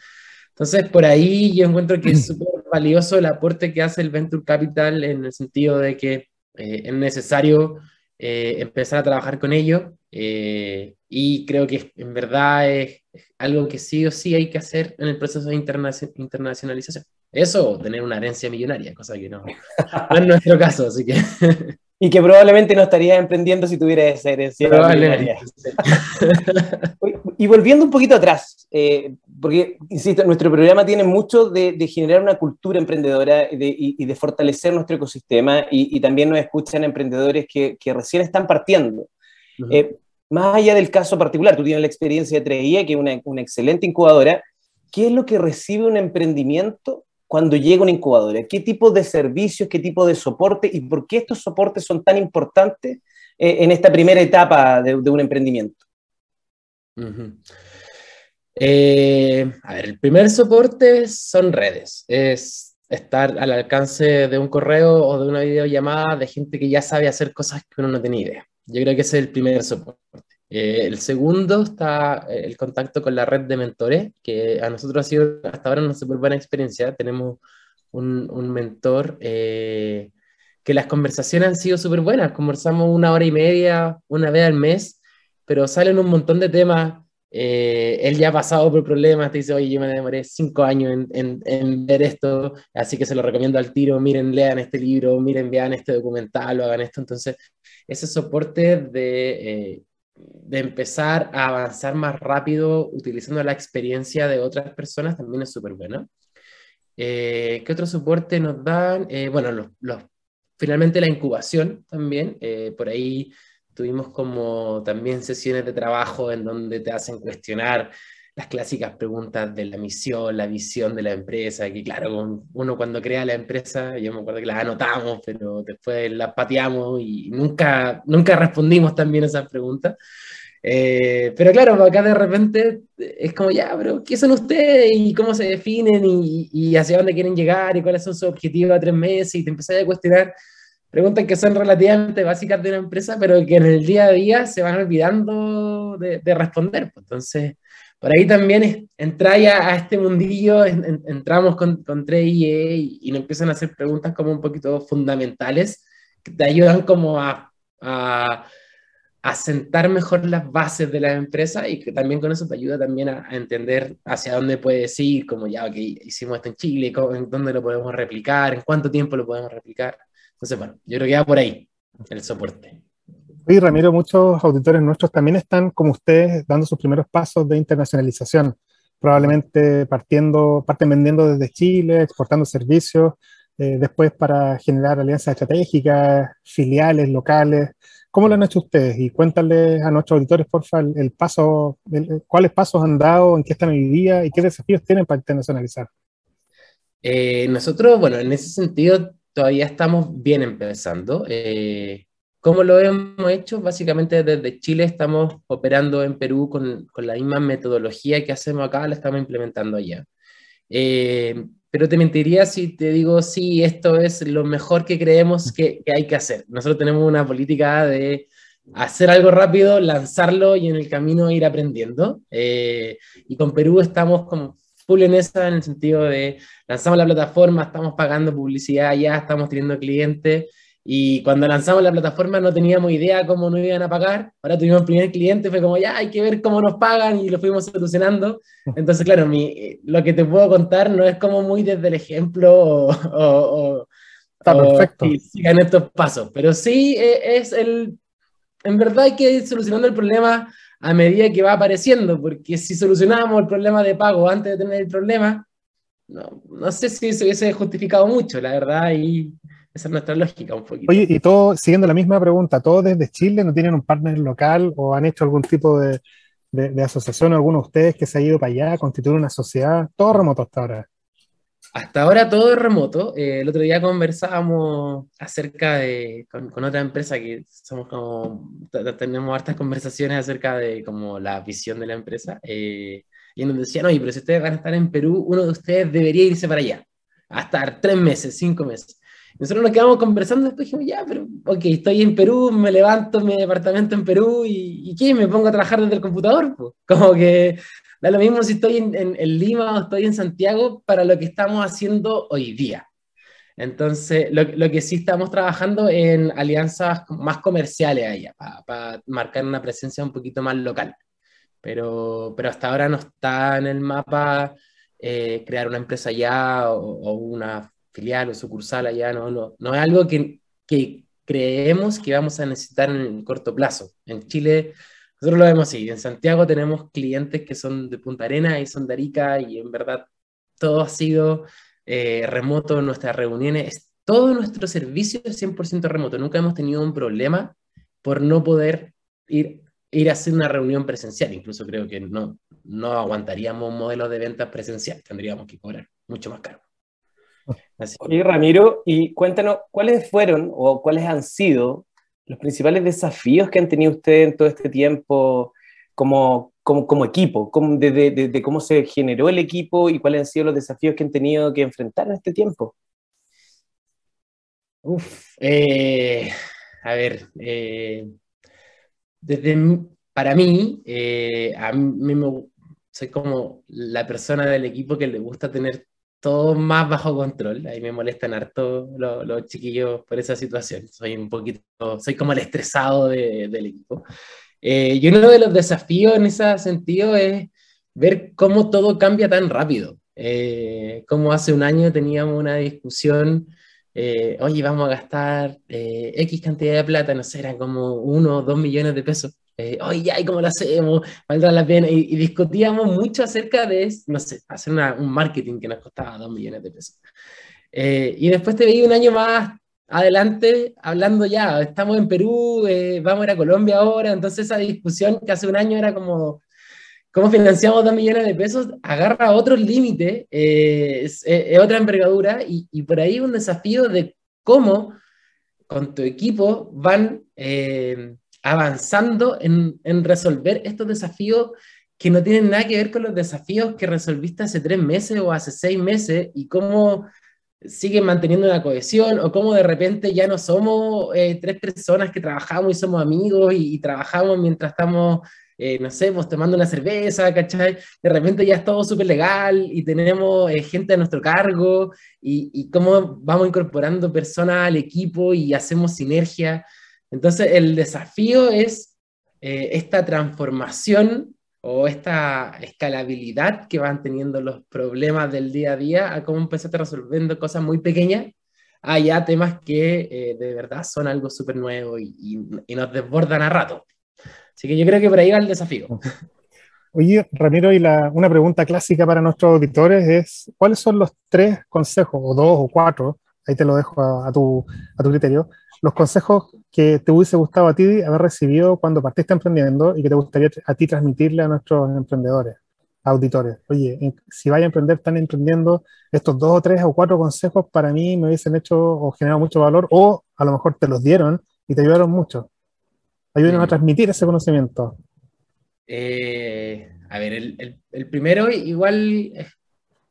Entonces, por ahí yo encuentro que es súper valioso el aporte que hace el Venture Capital en el sentido de que eh, es necesario eh, empezar a trabajar con ellos eh, y creo que en verdad es, algo que sí o sí hay que hacer en el proceso de internacionalización. Eso, tener una herencia millonaria, cosa que no, no es nuestro caso, así que... Y que probablemente no estarías emprendiendo si tuvieras esa herencia millonaria. y volviendo un poquito atrás, eh, porque, insisto, nuestro programa tiene mucho de, de generar una cultura emprendedora y de, y, de fortalecer nuestro ecosistema y, y, también nos escuchan emprendedores que, que recién están partiendo. Uh -huh. eh, más allá del caso particular, tú tienes la experiencia de 3 que es una, una, excelente incubadora, ¿qué es lo que recibe un emprendimiento cuando llega una incubadora? ¿Qué tipo de servicios, qué tipo de soporte y por qué estos soportes son tan importantes eh, en esta primera etapa de, un emprendimiento? Eh, a ver, el primer soporte son redes, es estar al alcance de un correo o de una videollamada de gente que ya sabe hacer cosas que uno no tenía idea. Yo creo que ese es el primer soporte. Eh, el segundo está eh, el contacto con la red de mentores, que a nosotros ha sido hasta ahora una súper buena experiencia. Tenemos un, un mentor eh, que las conversaciones han sido súper buenas. Conversamos una hora y media, una vez al mes, pero salen un montón de temas eh, él ya ha pasado por problemas, te dice, oye, yo me demoré cinco años en, en, ver esto, así que se lo recomiendo al tiro, miren, lean este libro, miren, vean este documental o hagan esto. Entonces, ese soporte de, de empezar a avanzar más rápido utilizando la experiencia de otras personas también es súper bueno. Eh, ¿Qué otro soporte nos dan? bueno, los, finalmente la incubación también, por ahí Tuvimos como también sesiones de trabajo en donde te hacen cuestionar las clásicas preguntas de la misión, la visión de la empresa, que claro, uno cuando crea la empresa, yo me acuerdo que las anotamos, pero después las pateamos y nunca, nunca respondimos también esas preguntas. Eh, pero claro, acá de repente es como, ya, pero ¿qué son ustedes? ¿Y cómo se definen? ¿Y, y hacia dónde quieren llegar? ¿Y cuáles son sus objetivos a tres meses? Y te empezás a cuestionar preguntas que son relativamente básicas de una empresa, pero que en el día a día se van olvidando de, responder. Pues. Entonces, por ahí también entra ya a este mundillo, entramos con, con 3IE y, nos empiezan a hacer preguntas como un poquito fundamentales que te ayudan como a, a, a, sentar mejor las bases de la empresa y que también con eso te ayuda también a, entender hacia dónde puedes ir, como ya, que hicimos esto en Chile, en dónde lo podemos replicar, en cuánto tiempo lo podemos replicar. Entonces, bueno, yo creo que va por ahí el soporte. Oye, Ramiro, muchos auditores nuestros también están, como ustedes, dando sus primeros pasos de internacionalización. Probablemente partiendo, parten vendiendo desde Chile, exportando servicios, eh, después para generar alianzas estratégicas, filiales locales. ¿Cómo lo han hecho ustedes? Y cuéntales a nuestros auditores, porfa, el, el paso, cuáles pasos han dado, en qué están hoy día y qué desafíos tienen para internacionalizar. Eh, nosotros, bueno, en ese sentido todavía estamos bien empezando. Eh, ¿Cómo lo hemos hecho? Básicamente desde Chile estamos operando en Perú con, la misma metodología que hacemos acá, la estamos implementando allá. Eh, pero te mentiría si te digo, sí, esto es lo mejor que creemos que, que, hay que hacer. Nosotros tenemos una política de hacer algo rápido, lanzarlo y en el camino ir aprendiendo. Eh, y con Perú estamos como full en esa, en el sentido de lanzamos la plataforma, estamos pagando publicidad ya, estamos teniendo clientes, y cuando lanzamos la plataforma no teníamos idea cómo nos iban a pagar, ahora tuvimos el primer cliente, fue como ya hay que ver cómo nos pagan y lo fuimos solucionando. Entonces, claro, mi, lo que te puedo contar no es como muy desde el ejemplo o... o Está perfecto. sigan estos pasos, pero sí eh, es el... En verdad hay que ir solucionando el problema a medida que va apareciendo, porque si solucionábamos el problema de pago antes de tener el problema, no, no sé si se hubiese justificado mucho, la verdad, y esa es nuestra lógica un poquito. Oye, y todo, siguiendo la misma pregunta, ¿todos desde Chile no tienen un partner local o han hecho algún tipo de, de, de asociación, alguno de ustedes que se ha ido para allá, constituir una sociedad? Todo remoto hasta ahora. Hasta ahora todo es remoto. Eh, el otro día conversábamos acerca de, con, con, otra empresa que somos como, tenemos hartas conversaciones acerca de como la visión de la empresa. Eh, y nos decían, oye, pero si ustedes van a estar en Perú, uno de ustedes debería irse para allá, a estar tres meses, cinco meses. Nosotros nos quedamos conversando, después dijimos, ya, pero, ok, estoy en Perú, me levanto mi departamento en Perú y, y ¿qué? Me pongo a trabajar desde el computador, pues. Como que Da lo mismo si estoy en, en, en, Lima o estoy en Santiago para lo que estamos haciendo hoy día. Entonces, lo, lo que sí estamos trabajando en alianzas más comerciales allá, para, para marcar una presencia un poquito más local. Pero, pero hasta ahora no está en el mapa eh, crear una empresa allá o, o, una filial o sucursal allá, no, no, no es algo que, que creemos que vamos a necesitar en el corto plazo. En Chile nosotros lo vemos así. En Santiago tenemos clientes que son de Punta Arena y son de Arica y en verdad todo ha sido eh, remoto. Nuestras reuniones, todo nuestro servicio es 100% remoto. Nunca hemos tenido un problema por no poder ir, ir a hacer una reunión presencial. Incluso creo que no, no aguantaríamos un modelo de ventas presencial. Tendríamos que cobrar mucho más caro. Así. Oye, Ramiro, y cuéntanos, ¿cuáles fueron o cuáles han sido los principales desafíos que han tenido ustedes en todo este tiempo como, como, equipo, de, cómo se generó el equipo y cuáles han sido los desafíos que han tenido que enfrentar en este tiempo. Uf, eh, a ver, eh, desde, para mí, eh, a mí me, soy como la persona del equipo que le gusta tener todo más bajo control. Ahí me molestan harto los, los chiquillos por esa situación. Soy un poquito, soy como el estresado del equipo. Eh, y uno de los desafíos en ese sentido es ver cómo todo cambia tan rápido. Eh, como hace un año teníamos una discusión, eh, oye, vamos a gastar eh, X cantidad de plata, no sé, eran como uno o dos millones de pesos. Eh, oye, ya, ¿y cómo lo hacemos? ¿Valdrá la pena? Y, discutíamos mucho acerca de, no sé, hacer un marketing que nos costaba dos millones de pesos. y después te veía un año más adelante hablando ya, estamos en Perú, vamos a ir a Colombia ahora, entonces esa discusión que hace un año era como, cómo financiamos dos millones de pesos, agarra otro límite, eh, es, otra envergadura y, y, por ahí un desafío de cómo con tu equipo van eh, avanzando en, en, resolver estos desafíos que no tienen nada que ver con los desafíos que resolviste hace tres meses o hace seis meses y cómo siguen manteniendo una cohesión o cómo de repente ya no somos eh, tres personas que trabajamos y somos amigos y, y trabajamos mientras estamos eh, no sé, pues tomando una cerveza, ¿cachai? De repente ya es todo súper legal y tenemos eh, gente a nuestro cargo y, y, cómo vamos incorporando personas al equipo y hacemos sinergia. Entonces, el desafío es eh, esta transformación o esta escalabilidad que van teniendo los problemas del día a día a cómo empezaste resolviendo cosas muy pequeñas a ya temas que de verdad son algo súper nuevo y, y, y nos desbordan a rato. Así que yo creo que por ahí va el desafío. Oye, Ramiro, y la, una pregunta clásica para nuestros auditores es, ¿cuáles son los tres consejos, o dos o cuatro, ahí te lo dejo a, tu, a tu criterio, los consejos que te hubiese gustado a ti haber recibido cuando partiste emprendiendo y que te gustaría a ti transmitirle a nuestros emprendedores, auditores? Oye, si vaya a emprender, están emprendiendo, estos dos o tres o cuatro consejos para mí me hubiesen hecho o generado mucho valor, o a lo mejor te los dieron y te ayudaron mucho. Ayúdenos a transmitir ese conocimiento. Eh, a ver, el, el, primero igual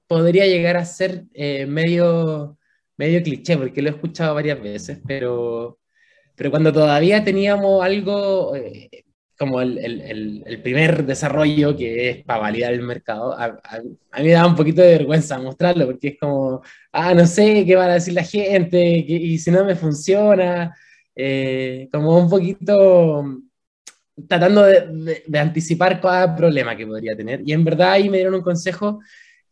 podría llegar a ser eh, medio, medio cliché, porque lo he escuchado varias veces, pero, pero cuando todavía teníamos algo eh, como el, el, el, primer desarrollo que es para validar el mercado, a, a, mí me da un poquito de vergüenza mostrarlo, porque es como, ah, no sé qué van a decir la gente, y si no me funciona, eh, como un poquito tratando de, de, anticipar cada problema que podría tener. Y en verdad ahí me dieron un consejo,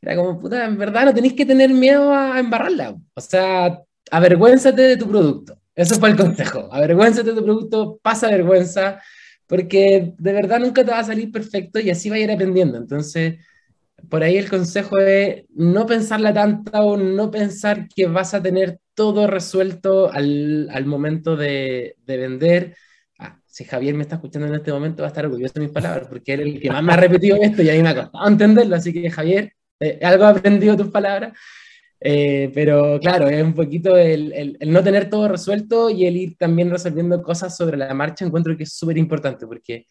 era como, puta, en verdad no tenéis que tener miedo a, embarrarla. O sea, avergüénzate de tu producto. Eso fue el consejo. Avergüénzate de tu producto, pasa vergüenza, porque de verdad nunca te va a salir perfecto y así va a ir aprendiendo. Entonces, por ahí el consejo es no pensarla tanta o no pensar que vas a tener todo resuelto al, al momento de, de vender. Ah, si Javier me está escuchando en este momento, va a estar orgulloso de mis palabras, porque él es el que más me ha repetido esto y a mí me ha costado entenderlo. Así que, Javier, eh, algo he aprendido tus palabras. Eh, pero claro, es un poquito el, el, el, no tener todo resuelto y el ir también resolviendo cosas sobre la marcha. Encuentro que es súper importante porque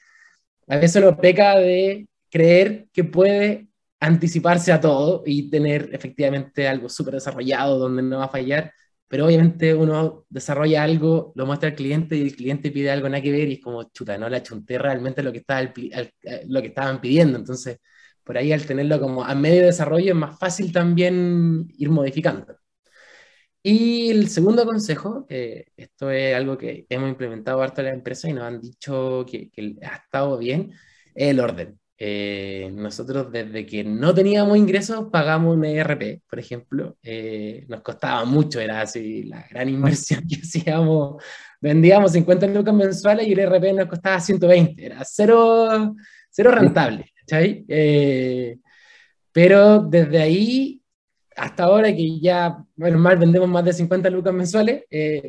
a veces uno peca de creer que puede anticiparse a todo y tener efectivamente algo súper desarrollado donde no va a fallar pero obviamente uno desarrolla algo, lo muestra al cliente y el cliente pide algo nada que ver y es como, chuta, no la chunté realmente lo que, estaba eh, lo que estaban pidiendo. Entonces, por ahí al tenerlo como a medio desarrollo es más fácil también ir modificando. Y el segundo consejo, esto es algo que hemos implementado harto en la empresa y nos han dicho que, que ha estado bien, es el orden. Eh, nosotros desde que no teníamos ingresos pagamos un ERP, por ejemplo. Eh, nos costaba mucho, era así la gran inversión que hacíamos. Vendíamos 50 lucas mensuales y el ERP nos costaba 120, era cero, cero rentable. Eh, pero desde ahí hasta ahora que ya, bueno, mal vendemos más de 50 lucas mensuales,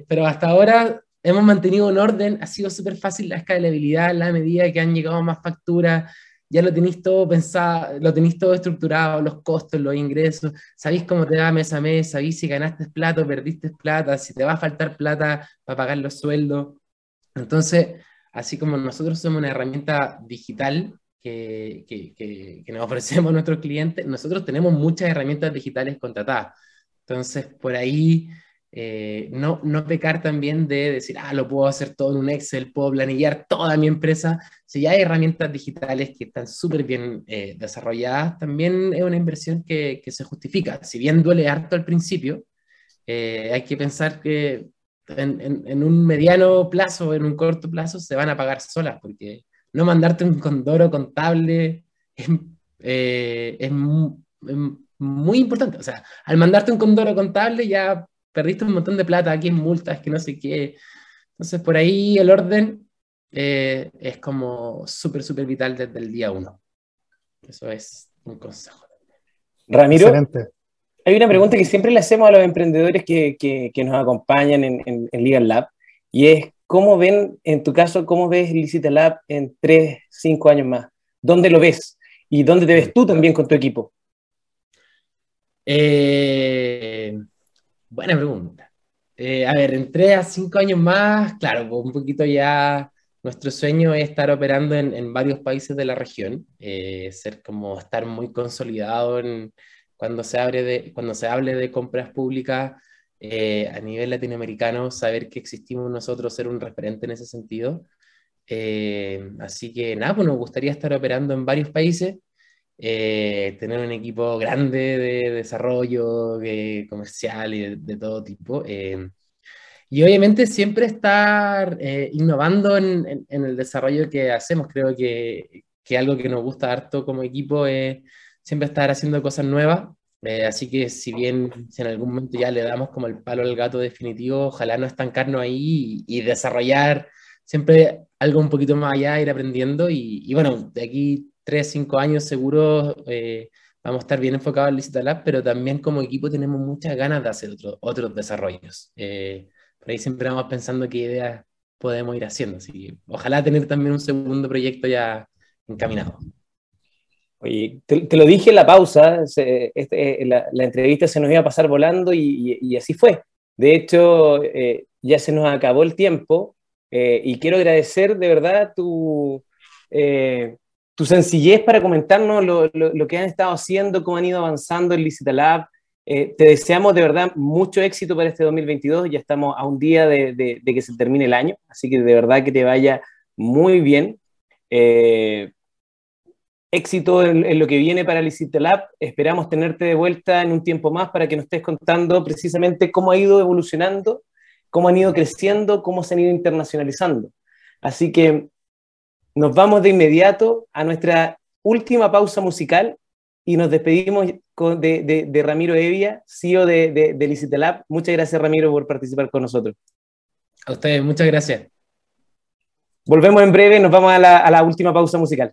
pero hasta ahora hemos mantenido un orden, ha sido súper fácil la escalabilidad, la medida que han llegado más facturas, ya lo tenéis todo pensado, lo tenéis todo estructurado, los costos, los ingresos, sabéis cómo te va mes a mes, sabéis si ganaste plata o perdiste plata, si te va a faltar plata para pagar los sueldos. Entonces, así como nosotros somos una herramienta digital que, que, que, nos ofrecemos a nuestros clientes, nosotros tenemos muchas herramientas digitales contratadas. Entonces, por ahí, eh, no, no pecar también de decir, ah, lo puedo hacer todo en un Excel, puedo planillar toda mi empresa. Si ya hay herramientas digitales que están súper bien eh, desarrolladas, también es una inversión que, que, se justifica. Si bien duele harto al principio, eh, hay que pensar que en, en, un mediano plazo, en un corto plazo, se van a pagar solas, porque no mandarte un condoro contable es, es muy importante. O sea, al mandarte un condoro contable ya perdiste un montón de plata, aquí en multas, que no sé qué. Entonces, por ahí el orden eh, es como súper, súper vital desde el día uno. Eso es un consejo. Ramiro, hay una pregunta que siempre le hacemos a los emprendedores que, que, nos acompañan en, en, Legal Lab, y es, ¿cómo ven, en tu caso, cómo ves Licita Lab en tres, cinco años más? ¿Dónde lo ves? ¿Y dónde te ves tú también con tu equipo? Eh, Buena pregunta. Eh, a ver, en tres a cinco años más, claro, pues un poquito ya nuestro sueño es estar operando en, varios países de la región, eh, ser como estar muy consolidado en, cuando, se abre de, cuando se hable de compras públicas eh, a nivel latinoamericano, saber que existimos nosotros, ser un referente en ese sentido. así que nada, pues nos gustaría estar operando en varios países. Eh, tener un equipo grande de desarrollo, comercial y de, todo tipo. Eh, y obviamente siempre estar eh, innovando en, el desarrollo que hacemos. Creo que, que, algo que nos gusta harto como equipo es siempre estar haciendo cosas nuevas. Así que si bien en algún momento ya le damos como el palo al gato definitivo, ojalá no estancarnos ahí y, desarrollar siempre algo un poquito más allá, ir aprendiendo. Y, bueno, de aquí tres, cinco años seguro eh, vamos a estar bien enfocados en Licita Lab, pero también como equipo tenemos muchas ganas de hacer otros desarrollos. Eh, por ahí siempre vamos pensando qué ideas podemos ir haciendo. Así ojalá tener también un segundo proyecto ya encaminado. Oye, te, lo dije en la pausa, este, eh, la, entrevista se nos iba a pasar volando y, así fue. De hecho, ya se nos acabó el tiempo y quiero agradecer de verdad tu, tu sencillez para comentarnos lo, lo, que han estado haciendo, cómo han ido avanzando en Licita Lab. Eh, te deseamos de verdad mucho éxito para este 2022. Ya estamos a un día de, de, que se termine el año, así que de verdad que te vaya muy bien. Éxito en, en, lo que viene para Lab. Esperamos tenerte de vuelta en un tiempo más para que nos estés contando precisamente cómo ha ido evolucionando, cómo han ido creciendo, cómo se han ido internacionalizando. Así que nos vamos de inmediato a nuestra última pausa musical y nos despedimos de, Ramiro Evia, CEO de, de, Licitelab. Muchas gracias, Ramiro, por participar con nosotros. A ustedes, muchas gracias. Volvemos en breve, nos vamos a la, a la última pausa musical.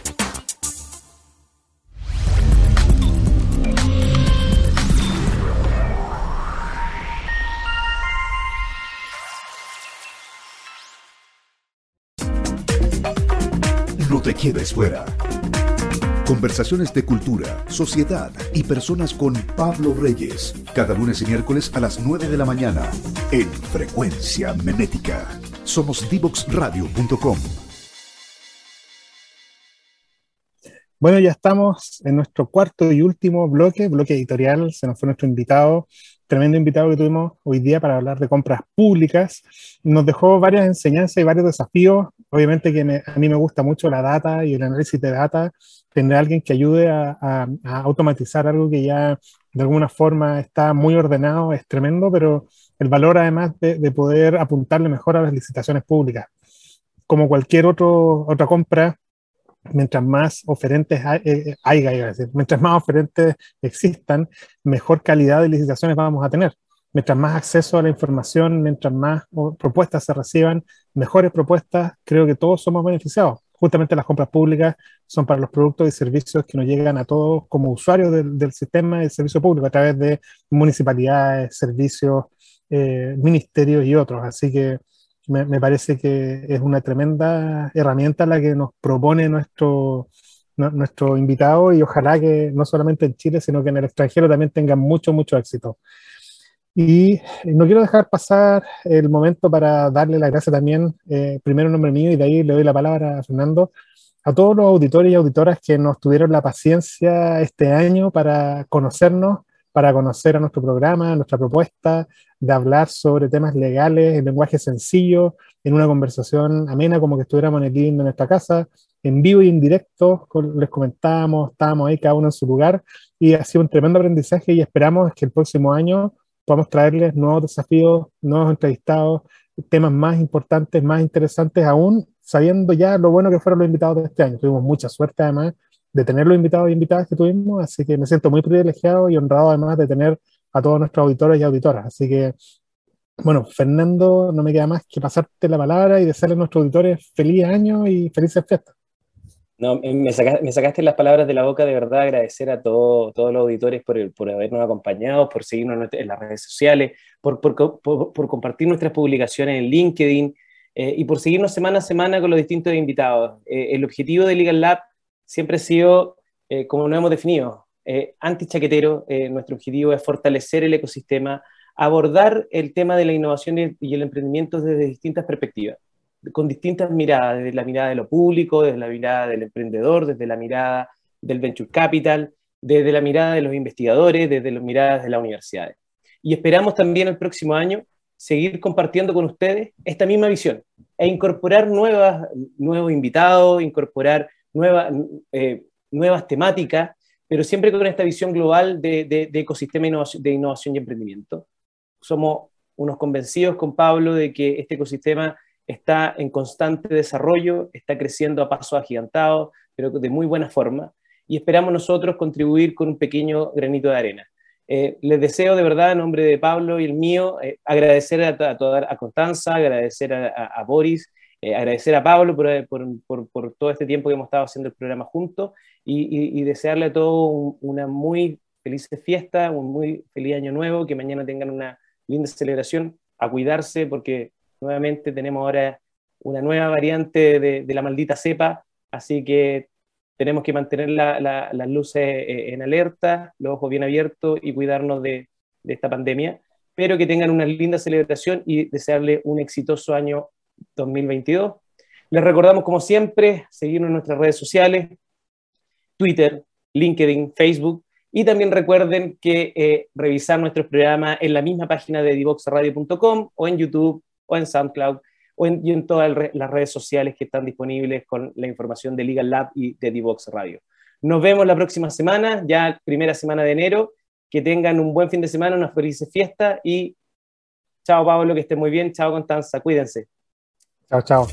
Te quedes fuera. Conversaciones de cultura, sociedad y personas con Pablo Reyes. Cada lunes y miércoles a las 9 de la mañana en Frecuencia Menética. Somos divoxradio.com. Bueno, ya estamos en nuestro cuarto y último bloque, bloque editorial. Se nos fue nuestro invitado, tremendo invitado que tuvimos hoy día para hablar de compras públicas. Nos dejó varias enseñanzas y varios desafíos. Obviamente que a mí me gusta mucho la data y el análisis de data tener alguien que ayude a, automatizar algo que ya de alguna forma está muy ordenado es tremendo, pero el valor además de, poder apuntarle mejor a las licitaciones públicas. Como cualquier otro, otra compra, mientras más oferentes hay, eh, eh, mientras más oferentes existan, mejor calidad de licitaciones vamos a tener. Mientras más acceso a la información, mientras más propuestas se reciban, mejores propuestas, creo que todos somos beneficiados justamente las compras públicas son para los productos y servicios que nos llegan a todos como usuarios del, sistema de servicio público a través de municipalidades, servicios, eh, ministerios y otros. Así que me, parece que es una tremenda herramienta la que nos propone nuestro, nuestro invitado y ojalá que no solamente en Chile, sino que en el extranjero también tenga mucho, mucho éxito. Y no quiero dejar pasar el momento para darle la gracia también, eh, primero en nombre mío y de ahí le doy la palabra a Fernando, a todos los auditores y auditoras que nos tuvieron la paciencia este año para conocernos, para conocer a nuestro programa, nuestra propuesta, de hablar sobre temas legales en lenguaje sencillo, en una conversación amena como que estuviéramos en el living de nuestra casa, en vivo y en directo, les comentábamos, estábamos ahí cada uno en su lugar y ha sido un tremendo aprendizaje y esperamos que el próximo año podamos traerles nuevos desafíos, nuevos entrevistados, temas más importantes, más interesantes aún, sabiendo ya lo bueno que fueron los invitados de este año. Tuvimos mucha suerte además de tener los invitados y invitadas que tuvimos, así que me siento muy privilegiado y honrado además de tener a todos nuestros auditores y auditoras. Así que, bueno, Fernando, no me queda más que pasarte la palabra y desearle a nuestros auditores feliz año y felices fiestas. No, me, sacaste, las palabras de la boca, de verdad, agradecer a todos los auditores por, por habernos acompañado, por seguirnos en las redes sociales, por, por, compartir nuestras publicaciones en LinkedIn eh, y por seguirnos semana a semana con los distintos invitados. Eh, el objetivo de Legal Lab siempre ha sido, eh, como lo hemos definido, anti-chaquetero. nuestro objetivo es fortalecer el ecosistema, abordar el tema de la innovación y el emprendimiento desde distintas perspectivas con distintas miradas, desde la mirada de lo público, desde la mirada del emprendedor, desde la mirada del venture capital, desde la mirada de los investigadores, desde las miradas de las universidades. Y esperamos también el próximo año seguir compartiendo con ustedes esta misma visión e incorporar nuevas, nuevos invitados, incorporar nuevas, eh, nuevas temáticas, pero siempre con esta visión global de, de, de ecosistema de innovación y emprendimiento. Somos unos convencidos con Pablo de que este ecosistema está en constante desarrollo, está creciendo a pasos agigantados, pero de muy buena forma, y esperamos nosotros contribuir con un pequeño granito de arena. Eh, les deseo de verdad, en nombre de Pablo y el mío, eh, agradecer a, toda, a Constanza, agradecer a, Boris, eh, agradecer a Pablo por, todo este tiempo que hemos estado haciendo el programa juntos y, desearle a todos una muy feliz fiesta, un muy feliz año nuevo, que mañana tengan una linda celebración, a cuidarse porque Nuevamente tenemos ahora una nueva variante de, la maldita cepa, así que tenemos que mantener las luces eh, en alerta, los ojos bien abiertos y cuidarnos de, esta pandemia, pero que tengan una linda celebración y desearle un exitoso año 2022. Les recordamos, como siempre, seguirnos en nuestras redes sociales, Twitter, LinkedIn, Facebook, y también recuerden que eh, revisar nuestros programas en la misma página de divoxradio.com o en YouTube o en SoundCloud o en, todas las redes sociales que están disponibles con la información de Legal Lab y de Divox Radio. Nos vemos la próxima semana, ya primera semana de enero. Que tengan un buen fin de semana, una feliz fiesta y chao Pablo, que esté muy bien. Chao Constanza, cuídense. Chao, chao.